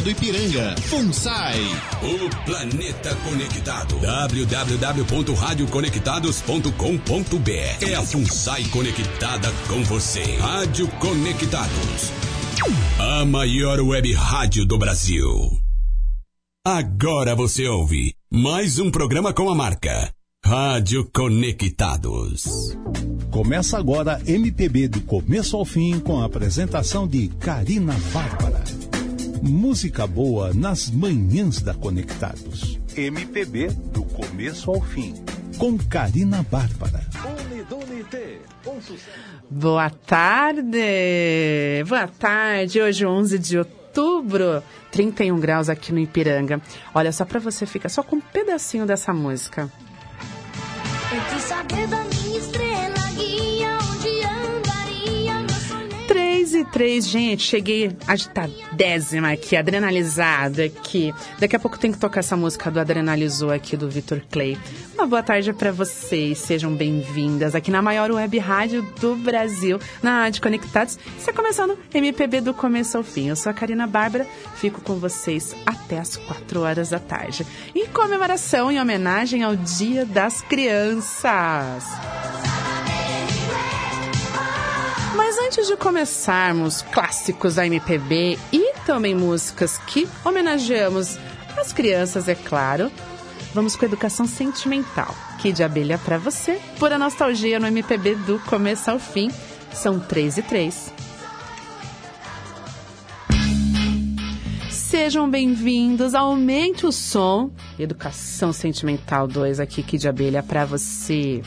do Ipiranga, FUNSAI. O planeta conectado. www.radioconectados.com.br É a FUNSAI conectada com você. Rádio Conectados. A maior web rádio do Brasil. Agora você ouve mais um programa com a marca Rádio Conectados. Começa agora MPB do começo ao fim com a apresentação de Karina Bárbara. Música boa nas manhãs da Conectados. MPB do começo ao fim. Com Karina Bárbara. Boa tarde! Boa tarde! Hoje, 11 de outubro, 31 graus aqui no Ipiranga. Olha, só pra você ficar só com um pedacinho dessa música. Eu 3 e 3, gente, cheguei agitadésima aqui, adrenalizada aqui. Daqui a pouco tem que tocar essa música do Adrenalizou aqui do Vitor Clay. Uma boa tarde para vocês, sejam bem-vindas aqui na maior web rádio do Brasil, na Rádio Conectados. Está começando MPB do começo ao fim. Eu sou a Karina Bárbara, fico com vocês até as 4 horas da tarde. Em comemoração, em homenagem ao Dia das Crianças. Mas antes de começarmos clássicos da MPB e também músicas que homenageamos as crianças, é claro, vamos com educação sentimental. Que de abelha pra você, pura nostalgia no MPB do começo ao fim. São três e três. Sejam bem-vindos, aumente o som. Educação Sentimental 2 aqui, que de abelha pra você.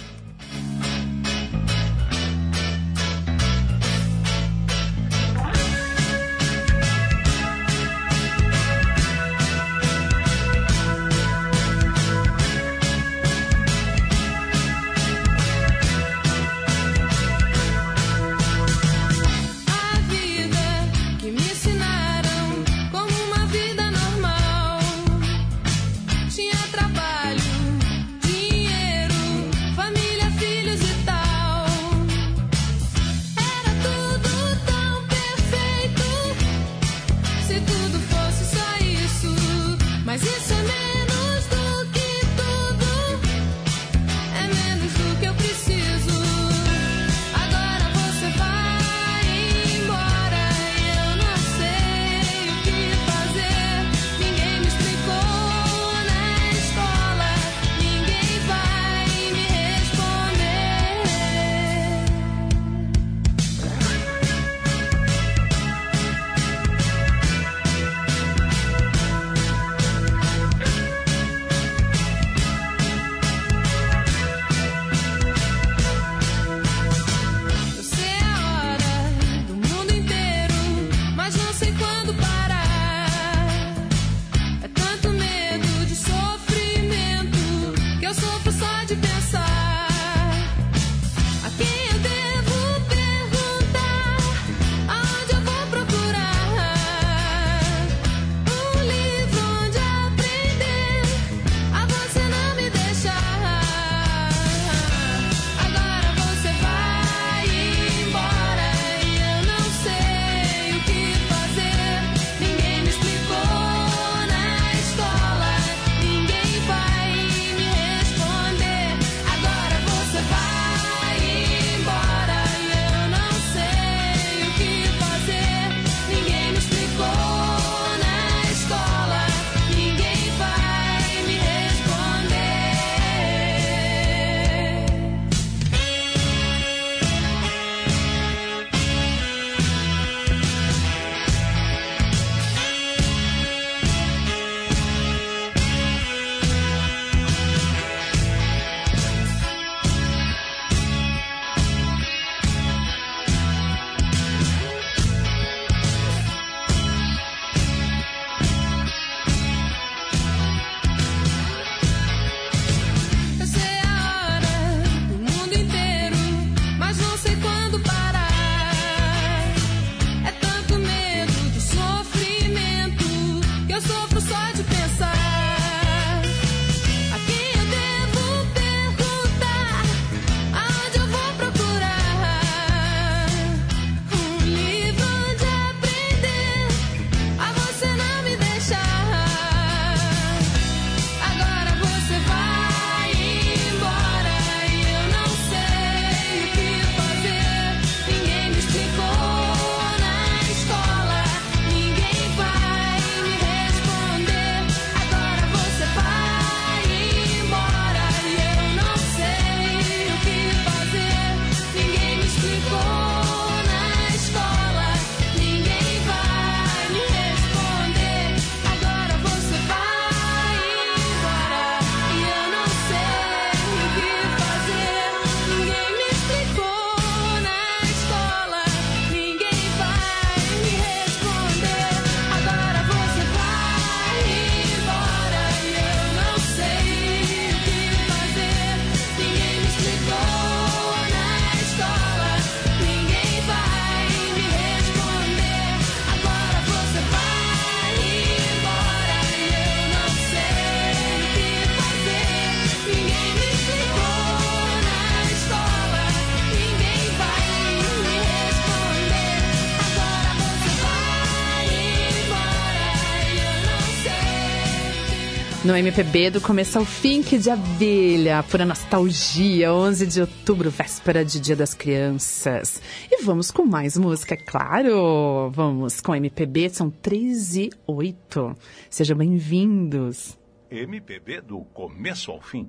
No MPB do começo ao fim, que de abelha, pura nostalgia, 11 de outubro, véspera de Dia das Crianças. E vamos com mais música, é claro! Vamos com MPB, são 3 e 8. Sejam bem-vindos. MPB do começo ao fim.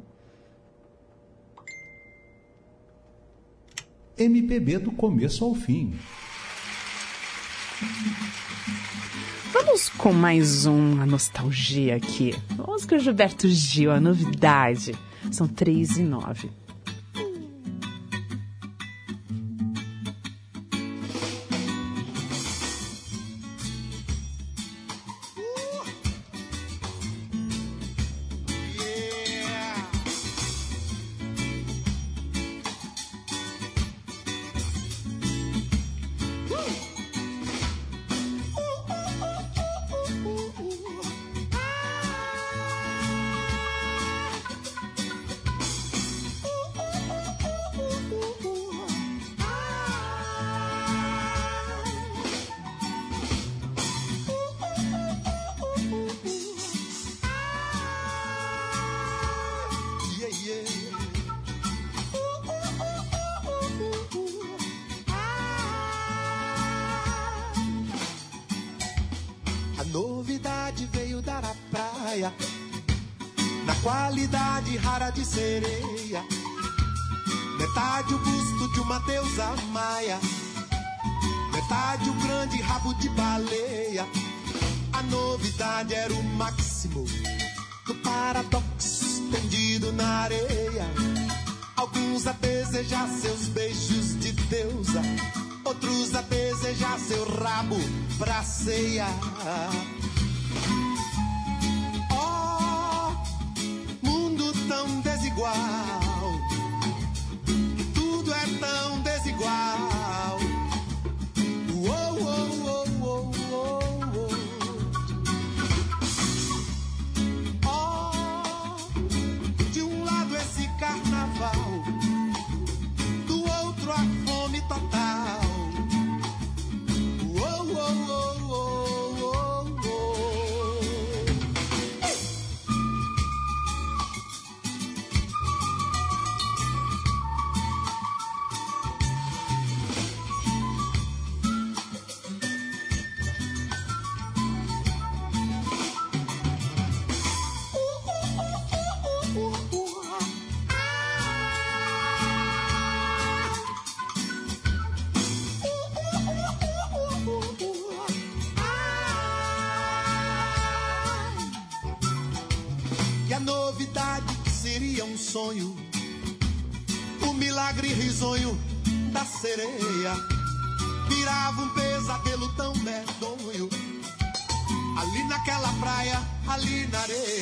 MPB do começo ao fim. Vamos com mais um, a nostalgia aqui. Vamos com o Gilberto Gil, a novidade. São 3 e 9. Risonho da sereia virava um pesadelo tão medonho. Ali naquela praia, ali na areia,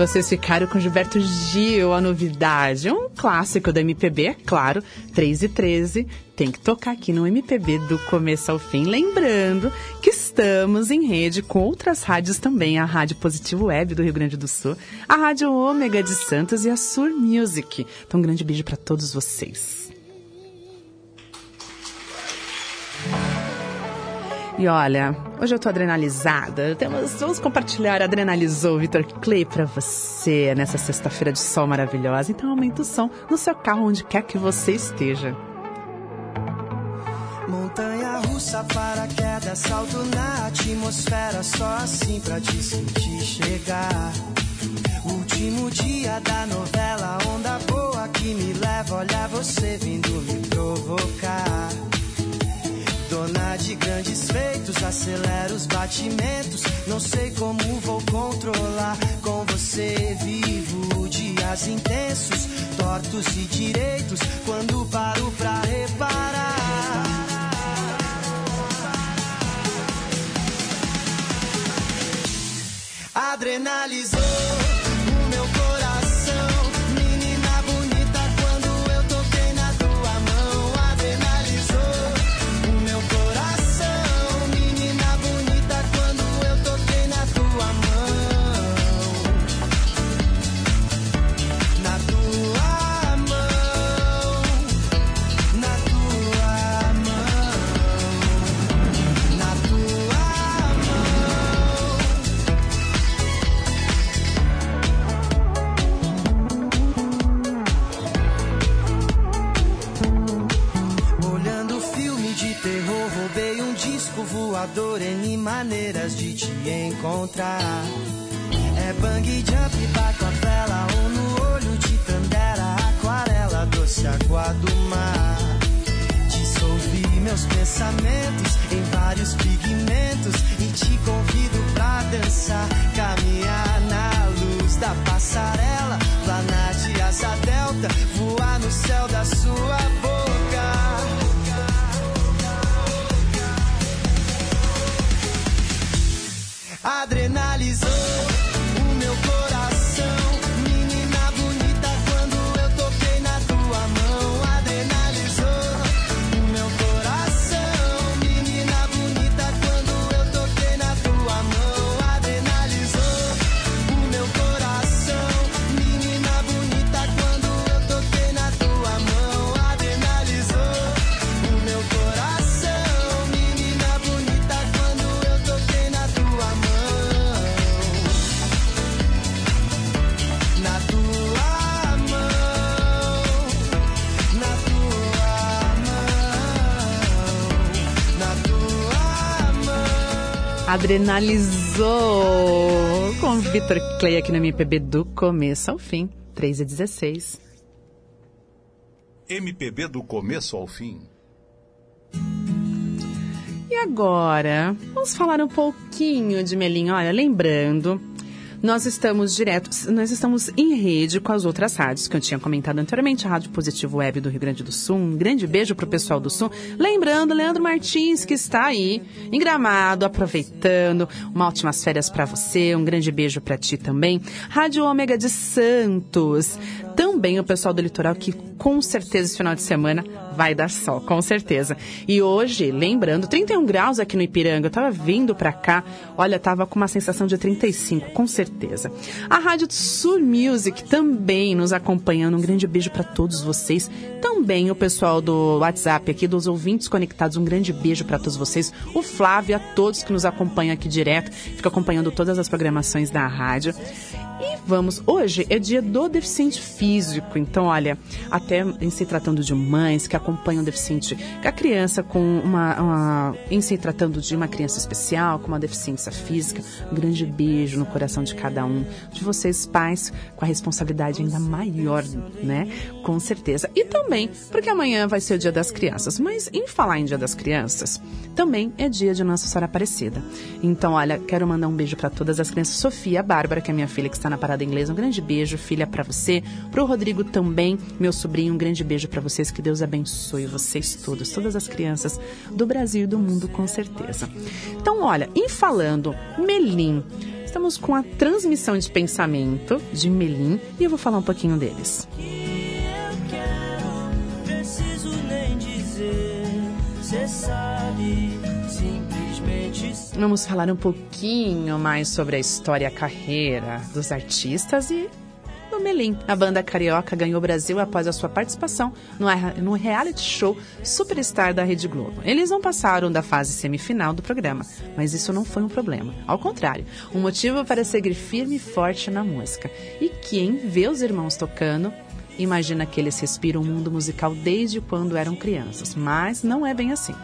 Vocês ficaram com Gilberto Gil, a novidade. Um clássico da MPB, claro. 3 e 13. Tem que tocar aqui no MPB do começo ao fim. Lembrando que estamos em rede com outras rádios também. A Rádio Positivo Web do Rio Grande do Sul, a Rádio Ômega de Santos e a Sur Music. Então, um grande beijo para todos vocês. E olha, hoje eu tô adrenalizada. Temos, vamos compartilhar Adrenalizou Vitor Clay pra você nessa sexta-feira de sol maravilhosa. Então aumenta o som no seu carro, onde quer que você esteja. Montanha russa, paraquedas, salto na atmosfera, só assim pra te sentir chegar. Último dia da novela, onda boa que me leva, olha você vindo me provocar. De grandes feitos, acelera os batimentos. Não sei como vou controlar. Com você vivo dias intensos, tortos e direitos. Quando paro pra reparar. Adrenalizou voador N maneiras de te encontrar. É bang jump, bato a vela ou no olho de tandera, aquarela, doce água do mar. Dissolvi meus pensamentos em vários pigmentos e te convido pra dançar, caminhar na luz da passarela, planar de asa delta, voar no céu da sua boca. Adrenalizou com Vitor Clay aqui no MPB do começo ao fim. 3 e 16. MPB do começo ao fim. E agora, vamos falar um pouquinho de Melinho. Olha, lembrando, nós estamos diretos, nós estamos em rede com as outras rádios que eu tinha comentado anteriormente, a Rádio Positivo Web do Rio Grande do Sul. Um grande beijo pro pessoal do Sul. Lembrando, Leandro Martins, que está aí em Gramado, aproveitando. Uma ótimas férias para você. Um grande beijo para ti também. Rádio Ômega de Santos. Também o pessoal do litoral que com certeza esse final de semana vai dar sol, com certeza. E hoje, lembrando, 31 graus aqui no Ipiranga. Eu tava vindo pra cá, olha, tava com uma sensação de 35, com certeza. A Rádio Sur Music também nos acompanhando. Um grande beijo pra todos vocês. Também o pessoal do WhatsApp aqui, dos ouvintes conectados. Um grande beijo pra todos vocês. O Flávio, a todos que nos acompanham aqui direto, fica acompanhando todas as programações da rádio. E vamos, hoje é dia do deficiente físico, então olha, até em se tratando de mães que acompanham o deficiente, a criança com uma, uma, em se tratando de uma criança especial, com uma deficiência física, um grande beijo no coração de cada um, de vocês pais, com a responsabilidade ainda maior, né? Com certeza. E também, porque amanhã vai ser o dia das crianças, mas em falar em dia das crianças, também é dia de Nossa Senhora Aparecida. Então, olha, quero mandar um beijo para todas as crianças. Sofia, Bárbara, que é minha filha que está na parada inglesa, um grande beijo, filha, para você. Pro Rodrigo também, meu sobrinho, um grande beijo para vocês. Que Deus abençoe vocês todos, todas as crianças do Brasil e do mundo, com certeza. Então, olha, em falando, Melim. Estamos com a transmissão de pensamento de Melim e eu vou falar um pouquinho deles. Sabe, simplesmente Vamos falar um pouquinho mais sobre a história e a carreira dos artistas e do Melim. A banda carioca ganhou o Brasil após a sua participação no reality show Superstar da Rede Globo. Eles não passaram da fase semifinal do programa, mas isso não foi um problema. Ao contrário, um motivo para seguir firme e forte na música. E quem vê os irmãos tocando imagina que eles respiram o mundo musical desde quando eram crianças, mas não é bem assim.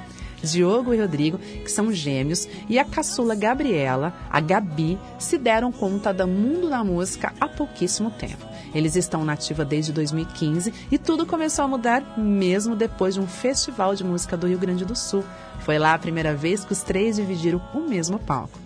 Diogo e Rodrigo, que são gêmeos, e a caçula Gabriela, a Gabi, se deram conta do mundo da música há pouquíssimo tempo. Eles estão na ativa desde 2015 e tudo começou a mudar mesmo depois de um festival de música do Rio Grande do Sul. Foi lá a primeira vez que os três dividiram o mesmo palco.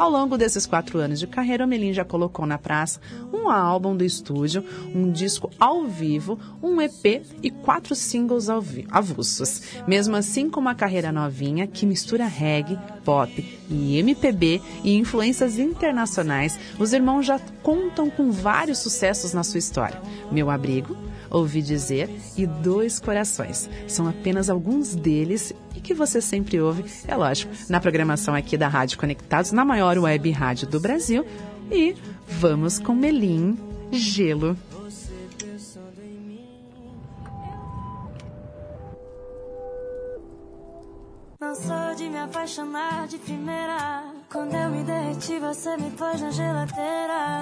Ao longo desses quatro anos de carreira, o Melim já colocou na praça um álbum do estúdio, um disco ao vivo, um EP e quatro singles avulsos. Mesmo assim, com uma carreira novinha que mistura reggae, pop e MPB e influências internacionais, os irmãos já contam com vários sucessos na sua história. Meu Abrigo, Ouvi Dizer e Dois Corações. São apenas alguns deles e que você sempre ouve, é lógico, na programação aqui da Rádio Conectados, na maior web rádio do Brasil. E vamos com Melim Gelo. Não sou de me apaixonar de primeira. Quando eu me derreti, você me pôs na geladeira.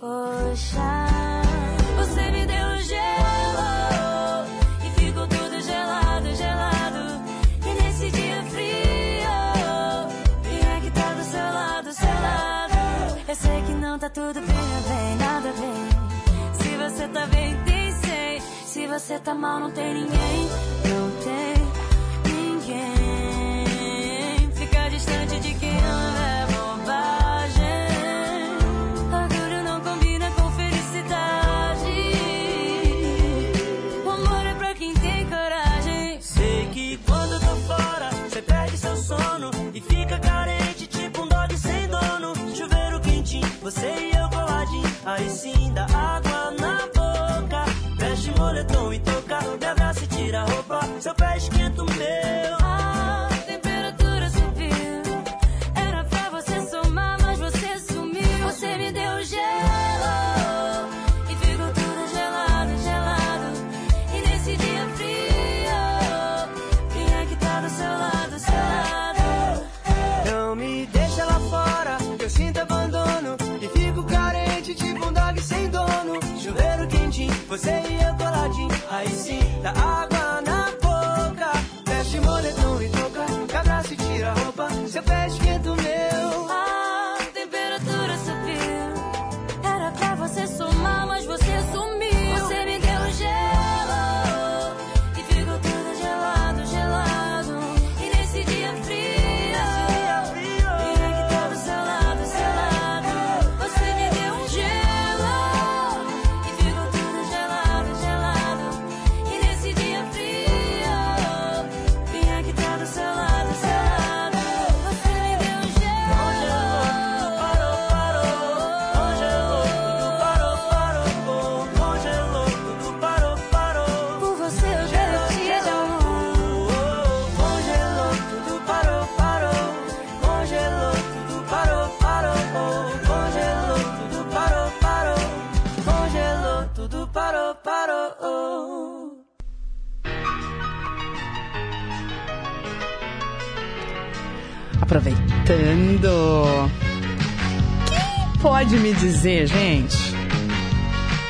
Poxa, você me deu gelo e ficou tudo gelado, gelado. E nesse dia frio, quem é que tá do seu lado, seu lado? Eu sei que não tá tudo bem, bem, nada bem. Se você tá bem, tem sei. Se você tá mal, não tem ninguém. Não tem ninguém. Ficar distante de quem ama Aí sim Aproveitando. Quem pode me dizer, gente,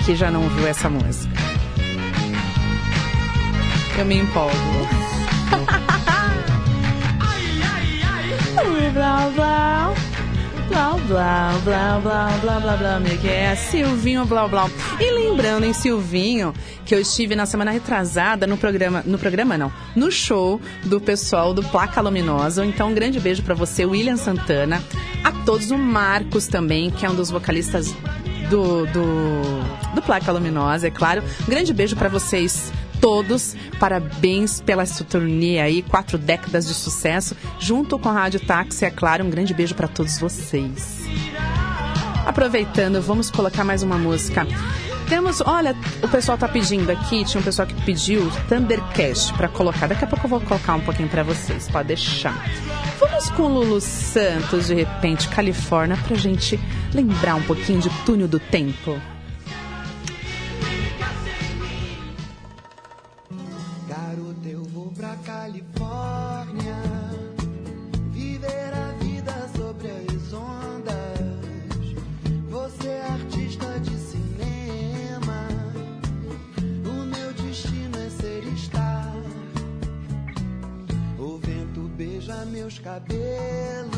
que já não viu essa música? Eu me empolgo. blá blá. Blá blá blá blá blá blá blá, meu que é Silvinho blá blá. E lembrando em Silvinho que eu estive na semana retrasada no programa, no programa não, no show do pessoal do Placa Luminosa. Então um grande beijo pra você, William Santana, a todos o Marcos também, que é um dos vocalistas do, do, do Placa Luminosa, é claro. Um grande beijo pra vocês todos. Parabéns pela sua turnê aí, quatro décadas de sucesso, junto com a Rádio Táxi, é claro. Um grande beijo para todos vocês. Aproveitando, vamos colocar mais uma música. Temos, olha, o pessoal tá pedindo aqui, tinha um pessoal que pediu Thundercast para colocar. Daqui a pouco eu vou colocar um pouquinho para vocês, pode deixar. Vamos com Lulu Santos, de repente, Califórnia, pra gente lembrar um pouquinho de Túnel do Tempo. Meus cabelos,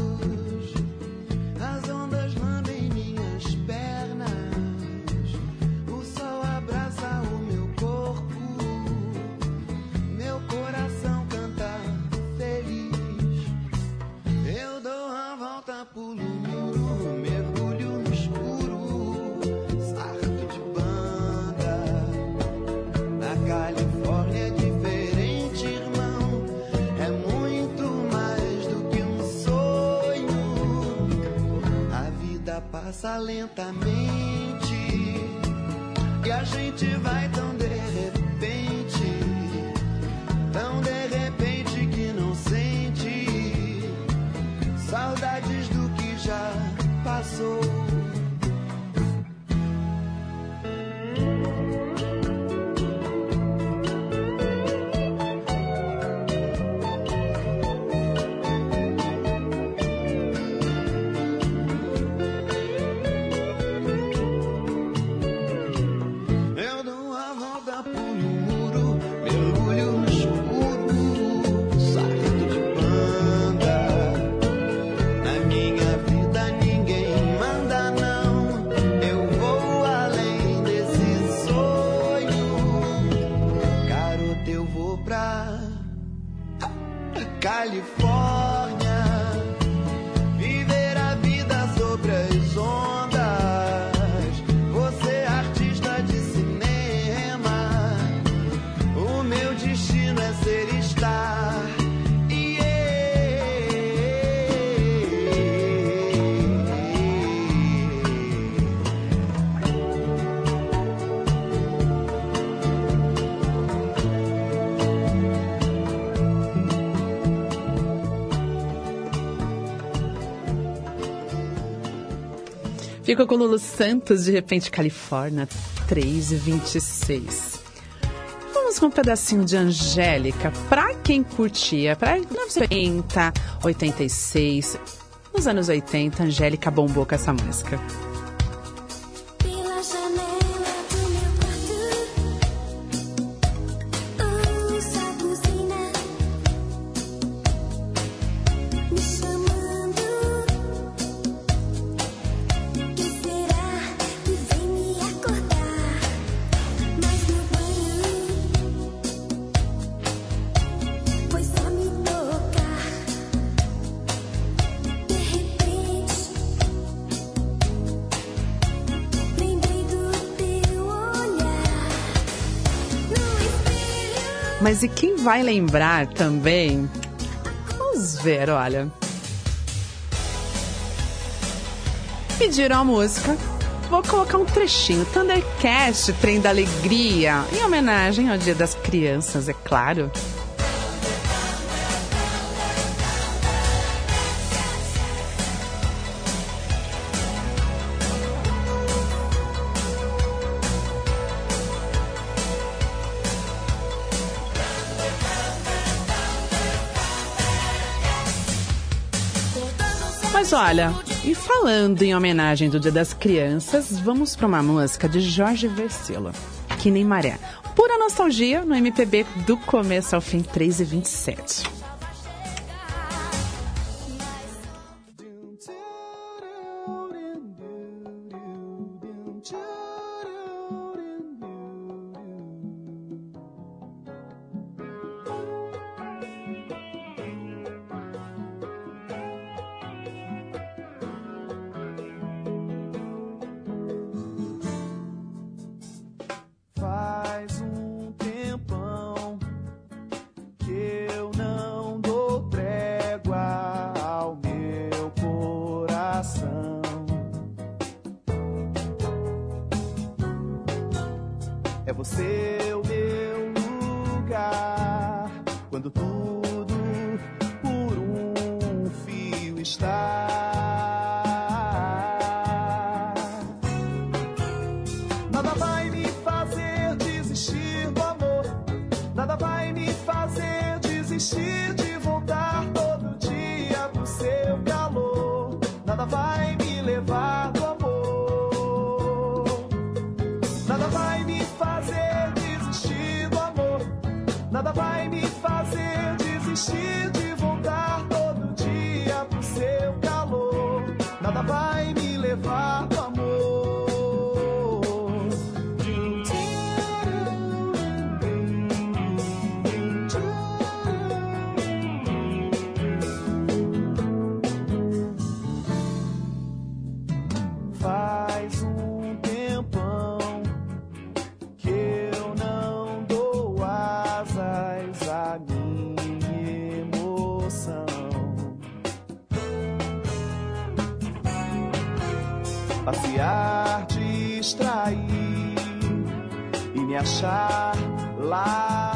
passa lentamente e a gente vai tão Fico com Lulu Santos, de repente, Califórnia, 3 e 26. Vamos com um pedacinho de Angélica, pra quem curtia, pra 90, 86. Nos anos 80, Angélica bombou com essa música. Vai lembrar também? Vamos ver, olha. Pediram a música. Vou colocar um trechinho. Thundercast, Trem da Alegria. Em homenagem ao Dia das Crianças, é claro. Mas olha, e falando em homenagem do Dia das Crianças, vamos para uma música de Jorge Versilo, Que Nem Maré. Pura nostalgia no MPB do começo ao fim, 3 e 27. passear, distrair e me achar lá.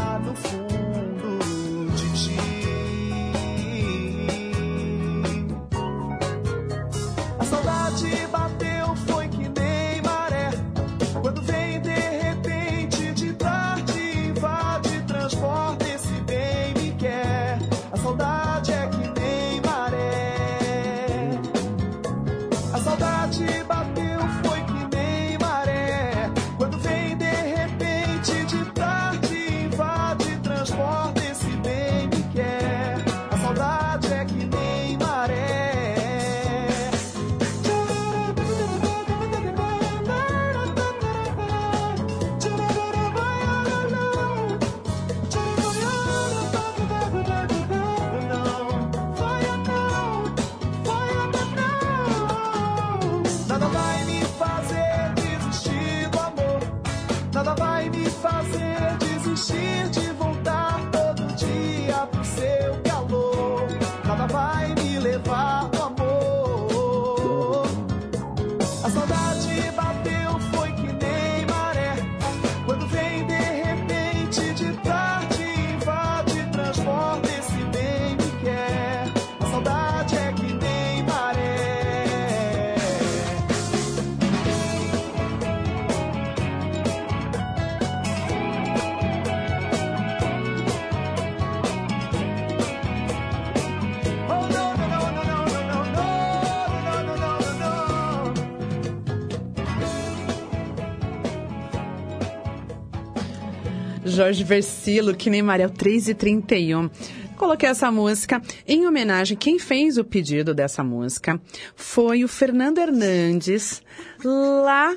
Jorge Versilo, que nem é o 3 e 31. Coloquei essa música em homenagem. Quem fez o pedido dessa música foi o Fernando Hernandes, lá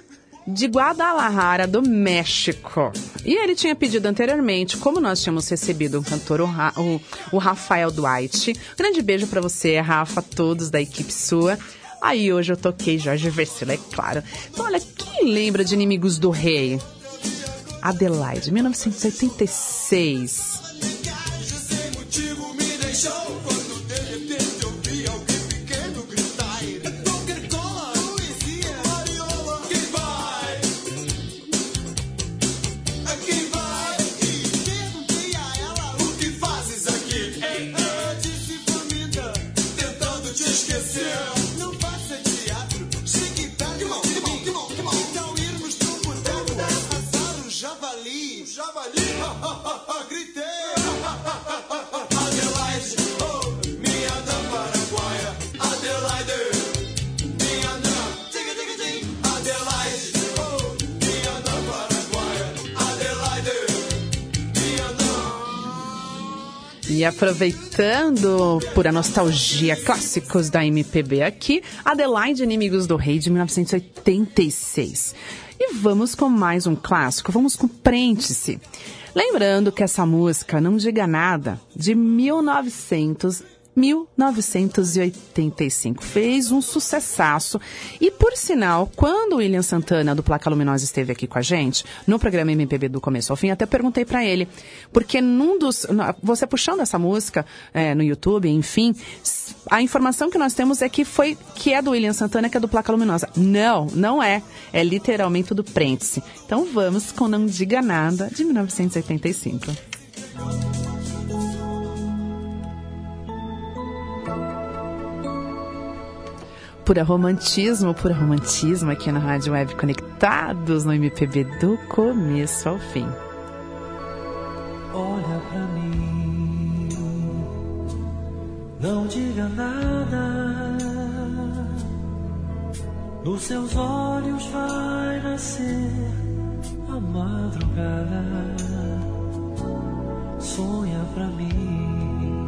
de Guadalajara, do México. E ele tinha pedido anteriormente, como nós tínhamos recebido um cantor, o, Ra o, o Rafael Duarte. Grande beijo para você, Rafa, todos da equipe sua. Aí hoje eu toquei Jorge Versilo, é claro. Então, olha, quem lembra de Inimigos do Rei? Adelaide, 1986. E aproveitando a nostalgia clássicos da MPB aqui, Adelaide Inimigos do Rei de 1986. E vamos com mais um clássico, vamos com Prente-se. Lembrando que essa música, Não Diga Nada, de 1986. 1985. Fez um sucessaço. E, por sinal, quando o William Santana, do Placa Luminosa, esteve aqui com a gente, no programa MPB do começo ao fim, até perguntei para ele. Porque num dos. Você puxando essa música é, no YouTube, enfim, a informação que nós temos é que foi que é do William Santana, que é do Placa Luminosa. Não, não é. É literalmente do Prentice. Então vamos com Não Diga Nada, de 1985. Pura romantismo, pura romantismo aqui na Rádio Web Conectados no MPB do começo ao fim. Olha pra mim, não diga nada. Nos seus olhos vai nascer a madrugada. Sonha pra mim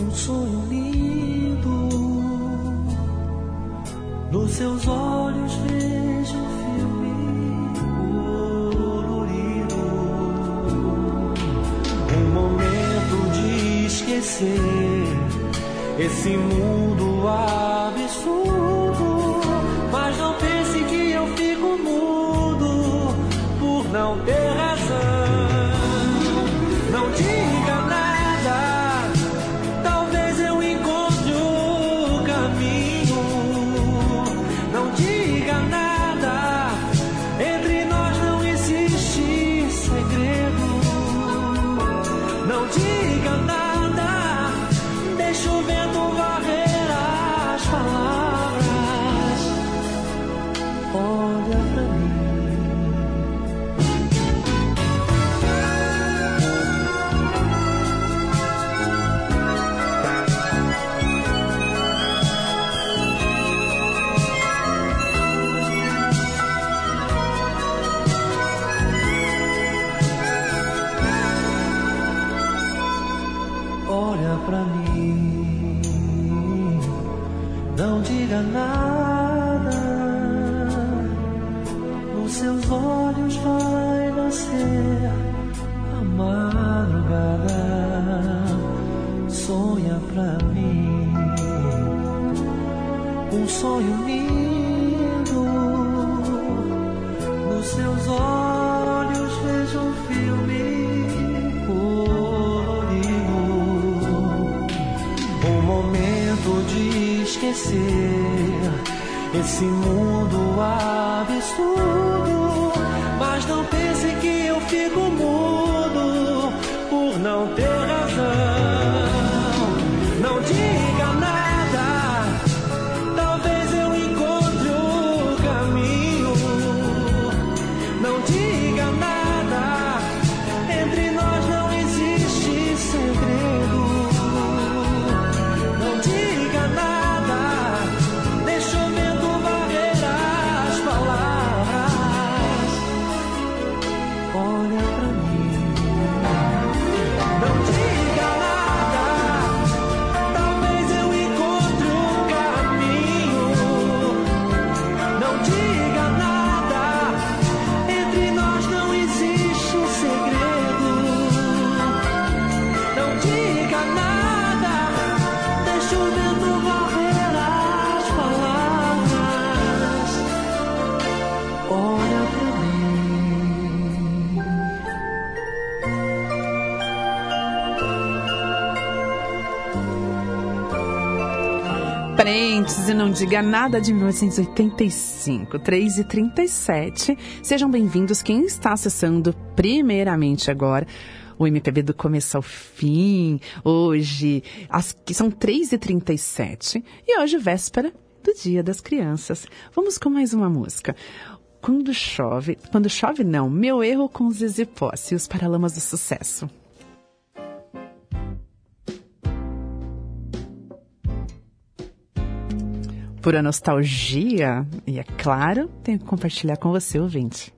um sonho lindo. Nos seus olhos vejo um filme colorido. Um momento de esquecer esse mundo absurdo. Mas não pense que eu fico mudo por não ter Parentes e não diga nada de 1985, 3 e 37. Sejam bem-vindos quem está acessando primeiramente agora o MPB do começo ao fim. Hoje, as, são 3 e 37 hoje véspera do Dia das Crianças. Vamos com mais uma música. Quando chove, quando chove não, meu erro com Zizi Posse e os Paralamas do Sucesso. Pura nostalgia, e é claro, tenho que compartilhar com você, ouvinte.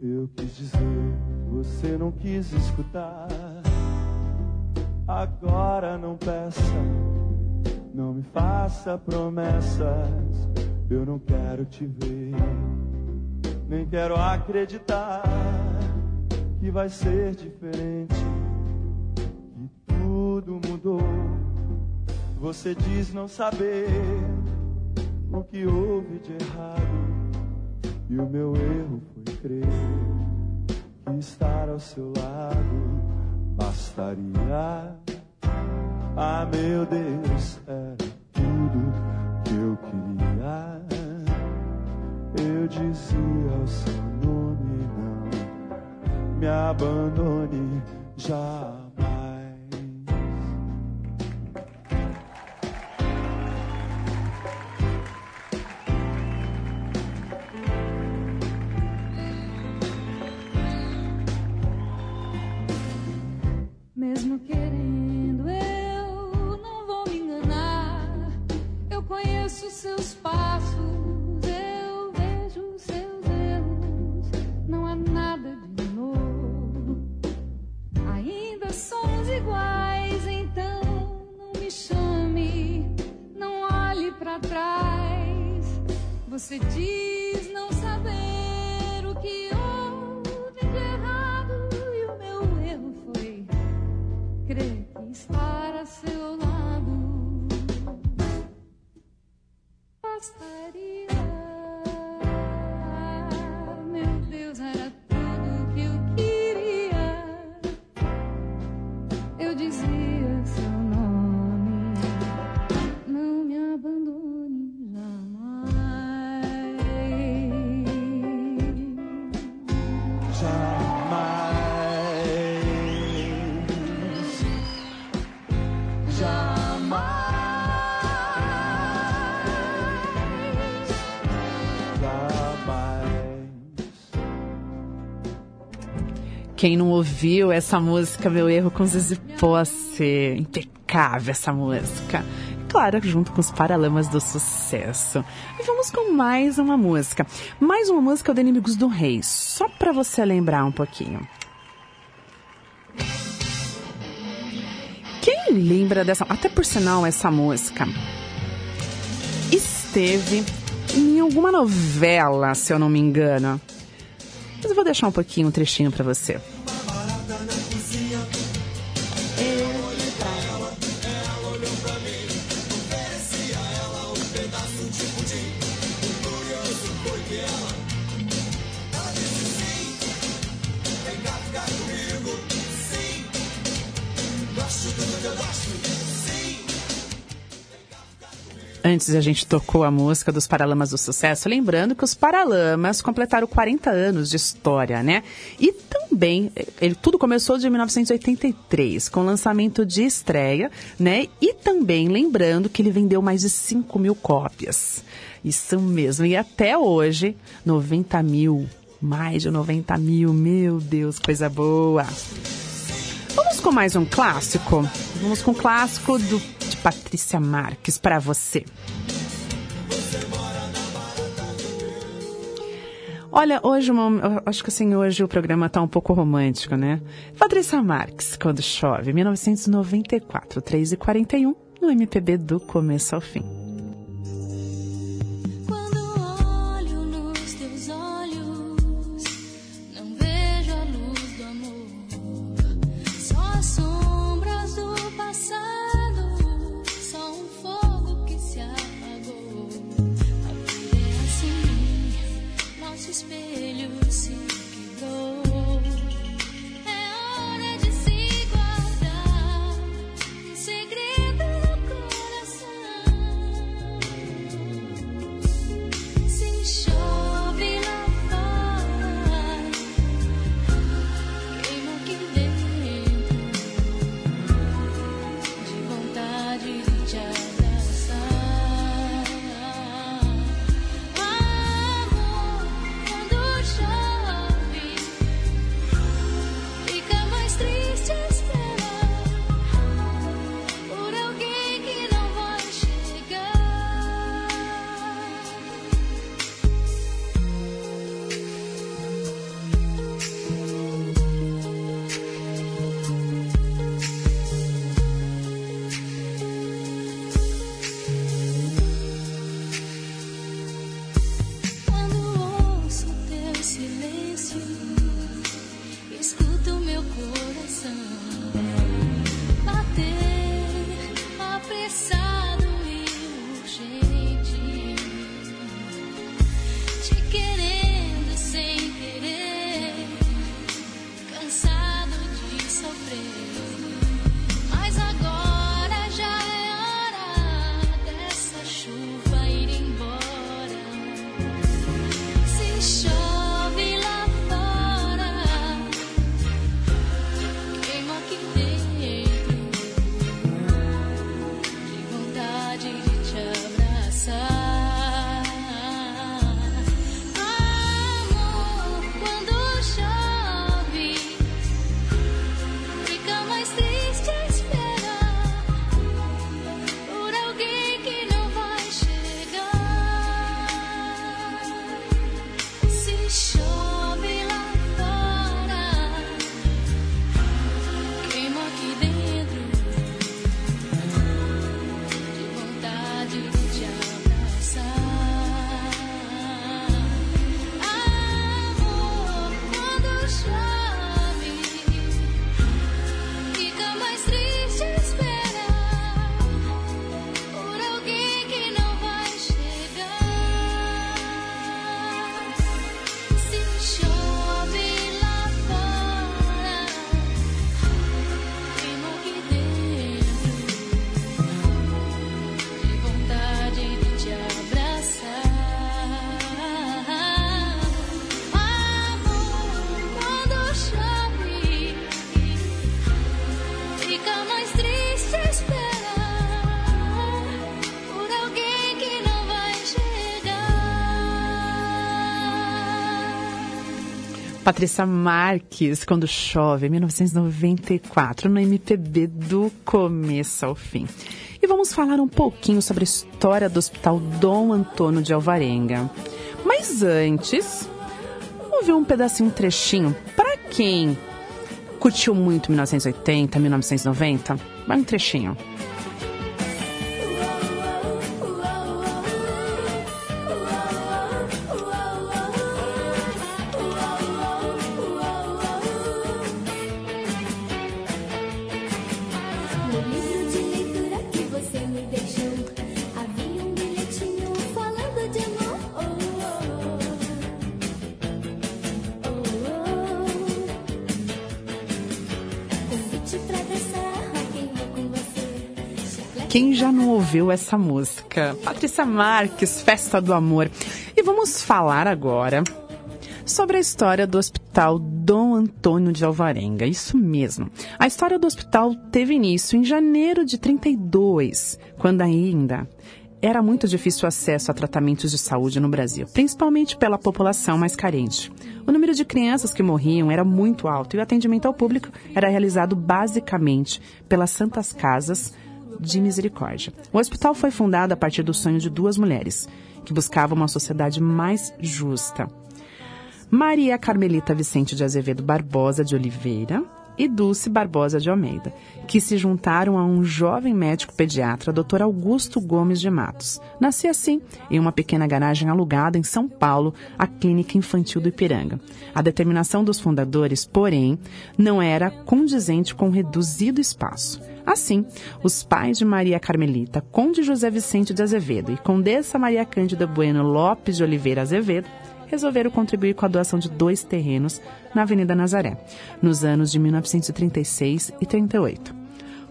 Eu quis dizer, você não quis escutar. Agora não peça, não me faça promessas. Eu não quero te ver, nem quero acreditar que vai ser diferente. Que tudo mudou. Você diz não saber o que houve de errado. E o meu erro foi crer que estar ao seu lado bastaria. Ah, meu Deus, era tudo que eu queria. Eu dizia o seu nome, não me abandone jamais. Você diz não saber o que houve de errado e o meu erro foi crer que estar a seu lado bastaria. Quem não ouviu essa música, meu erro com Zizi Posse. Impecável essa música. Claro, junto com os Paralamas do Sucesso. E vamos com mais uma música. Mais uma música do Inimigos do Rei. Só pra você lembrar um pouquinho. Quem lembra dessa. Até por sinal, essa música esteve em alguma novela, se eu não me engano. Mas eu vou deixar um pouquinho, um trechinho pra você. Antes a gente tocou a música dos Paralamas do Sucesso, lembrando que os Paralamas completaram 40 anos de história, né? E também, ele, tudo começou de 1983, com o lançamento de estreia, né? E também lembrando que ele vendeu mais de 5 mil cópias. Isso mesmo. E até hoje, 90 mil. Mais de 90 mil. Meu Deus, coisa boa. Vamos com mais um clássico? Vamos com o clássico do, Patrícia Marques para você. Olha, hoje, uma- acho que assim, hoje o programa tá um pouco romântico, né? Patrícia Marques, Quando Chove, 1994, 3 e 41 no MPB do começo ao fim. Patrícia Marques, Quando Chove, 1994, no MPB do começo ao fim. E vamos falar um pouquinho sobre a história do Hospital Dom Antônio de Alvarenga. Mas antes, vamos ver um pedacinho, um trechinho, para quem curtiu muito 1980, 1990, vai um trechinho. Ouviu essa música? Patrícia Marques, Festa do Amor. E vamos falar agora sobre a história do Hospital Dom Antônio de Alvarenga. Isso mesmo. A história do hospital teve início em janeiro de 32, quando ainda era muito difícil o acesso a tratamentos de saúde no Brasil, principalmente pela população mais carente. O número de crianças que morriam era muito alto e o atendimento ao público era realizado basicamente pelas santas casas de misericórdia. O hospital foi fundado a partir do sonho de duas mulheres que buscavam uma sociedade mais justa. Maria Carmelita Vicente de Azevedo Barbosa de Oliveira e Dulce Barbosa de Almeida, que se juntaram a um jovem médico pediatra, Dr. Augusto Gomes de Matos. Nascia assim, em uma pequena garagem alugada em São Paulo, a Clínica Infantil do Ipiranga. A determinação dos fundadores, porém, não era condizente com o reduzido espaço. Assim, os pais de Maria Carmelita, Conde José Vicente de Azevedo e Condessa Maria Cândida Bueno Lopes de Oliveira Azevedo, resolveram contribuir com a doação de dois terrenos na Avenida Nazaré, nos anos de 1936 e 38.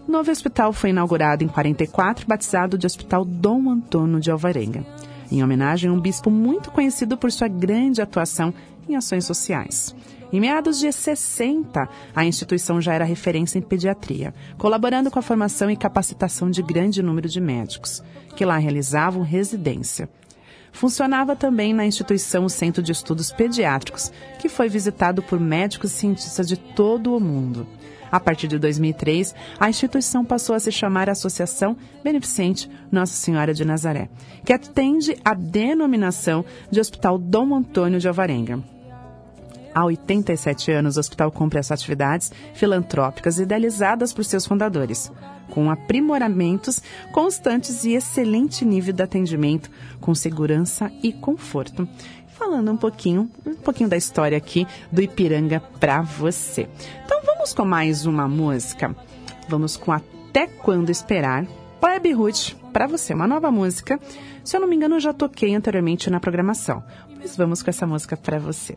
O novo hospital foi inaugurado em 44, batizado de Hospital Dom Antônio de Alvarenga, em homenagem a um bispo muito conhecido por sua grande atuação em ações sociais. Em meados de 60, a instituição já era referência em pediatria, colaborando com a formação e capacitação de grande número de médicos, que lá realizavam residência. Funcionava também na instituição o Centro de Estudos Pediátricos, que foi visitado por médicos e cientistas de todo o mundo. A partir de 2003, a instituição passou a se chamar Associação Beneficente Nossa Senhora de Nazaré, que atende a denominação de Hospital Dom Antônio de Alvarenga. Há 87 anos, o hospital cumpre as atividades filantrópicas idealizadas por seus fundadores, com aprimoramentos constantes e excelente nível de atendimento, com segurança e conforto. Falando um pouquinho, um pouquinho da história aqui do Ipiranga para você. Então vamos com mais uma música. Vamos com Até Quando Esperar, Plebe Ruth, para você, uma nova música. Se eu não me engano, eu já toquei anteriormente na programação, mas vamos com essa música para você.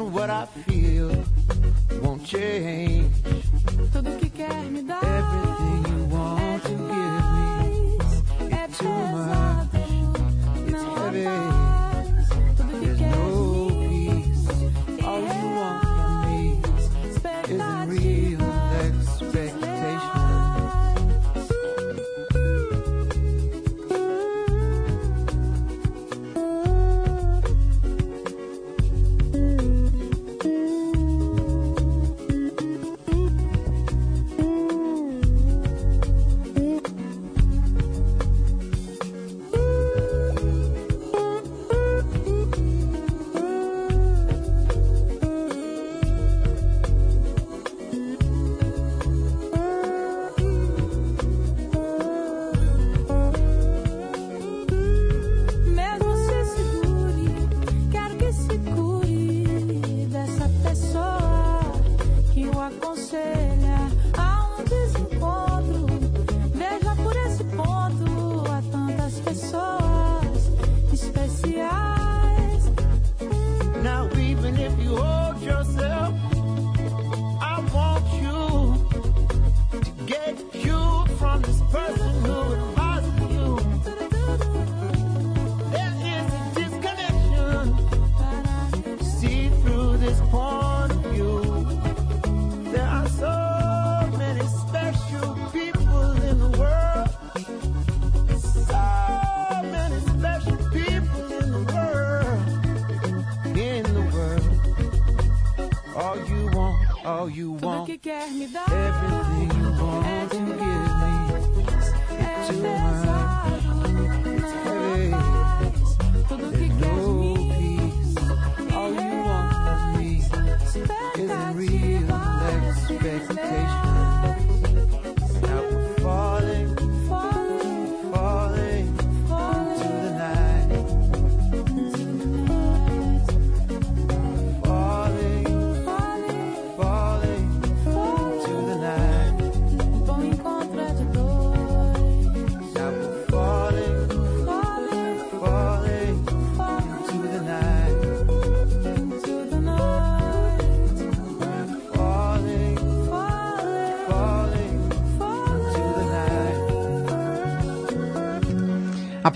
and what I feel won't change.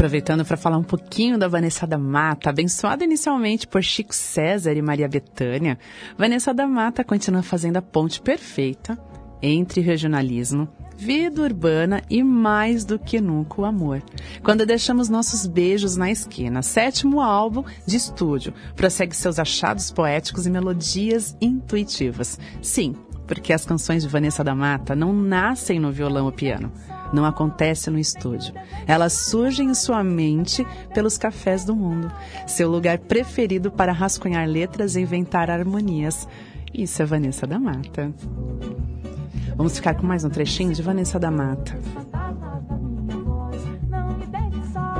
Aproveitando para falar um pouquinho da Vanessa da Mata, abençoada inicialmente por Chico César e Maria Bethânia, Vanessa da Mata continua fazendo a ponte perfeita entre regionalismo, vida urbana e mais do que nunca o amor. Quando deixamos nossos beijos na esquina, sétimo álbum de estúdio, prossegue seus achados poéticos e melodias intuitivas. Sim, porque as canções de Vanessa da Mata não nascem no violão ou piano não acontece no estúdio. Elas surgem em sua mente pelos cafés do mundo, seu lugar preferido para rascunhar letras e inventar harmonias. Isso é Vanessa da Mata. Vamos ficar com mais um trechinho de Vanessa da Mata. Não me deixe só,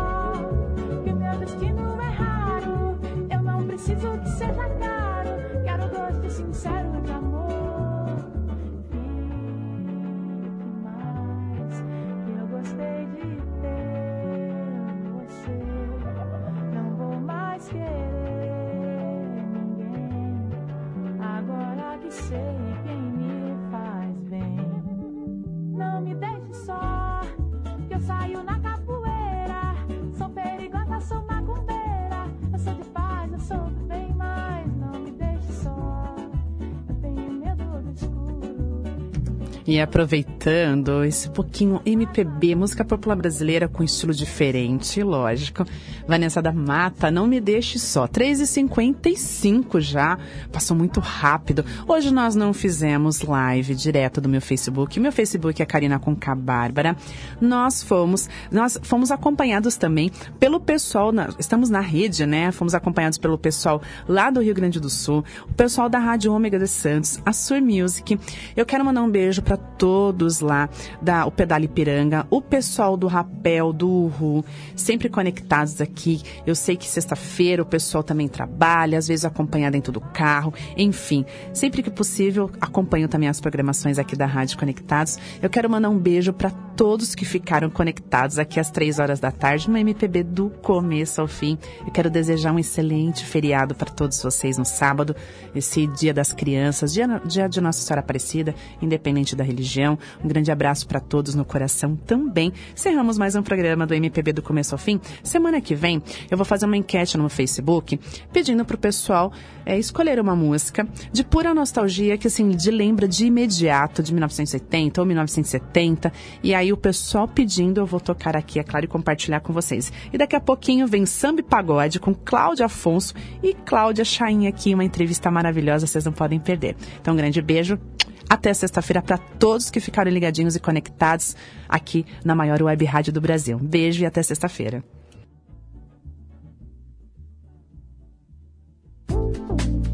E aproveitando esse pouquinho MPB, música popular brasileira com estilo diferente, lógico. Vanessa da Mata, não me deixe só. 3h55 já, passou muito rápido. Hoje nós não fizemos live direto do meu Facebook. Meu Facebook é Karina Conca Bárbara. Nós fomos, nós fomos acompanhados também pelo pessoal, na- estamos na rede, né? Fomos acompanhados pelo pessoal lá do Rio Grande do Sul, o pessoal da Rádio Ômega de Santos, a Sur Music. Eu quero mandar um beijo para todos lá da o Pedale Piranga, o pessoal do Rapel, do Uhu, sempre conectados aqui. Eu sei que sexta-feira o pessoal também trabalha, às vezes acompanha dentro do carro, enfim. Sempre que possível, acompanho também as programações aqui da Rádio Conectados. Eu quero mandar um beijo para todos que ficaram conectados aqui às três horas da tarde no MPB do começo ao fim. Eu quero desejar um excelente feriado para todos vocês no sábado, esse Dia das Crianças, dia, dia de Nossa Senhora Aparecida, independente da religião. Um grande abraço para todos no coração também. Cerramos mais um programa do MPB do começo ao fim. Semana que vem eu vou fazer uma enquete no Facebook pedindo para o pessoal é, escolher uma música de pura nostalgia que assim de lembra de imediato de 1980 ou 1970 e aí o pessoal pedindo eu vou tocar aqui é claro e compartilhar com vocês e daqui a pouquinho vem samba e pagode com Cláudia Afonso e Cláudia Chain aqui uma entrevista maravilhosa vocês não podem perder então um grande beijo até sexta-feira para todos que ficaram ligadinhos e conectados aqui na maior web rádio do Brasil. Beijo e até sexta-feira.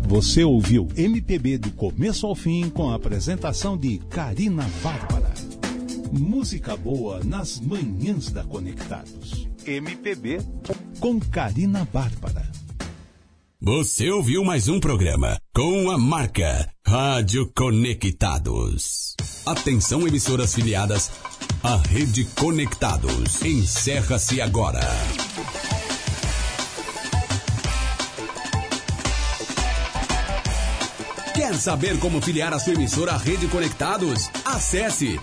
Você ouviu MPB do começo ao fim com a apresentação de Karina Bárbara. Música boa nas manhãs da Conectados. MPB com Karina Bárbara. Você ouviu mais um programa com a marca Rádio Conectados. Atenção emissoras filiadas à Rede Conectados. Encerra-se agora. Quer saber como filiar a sua emissora à Rede Conectados? Acesse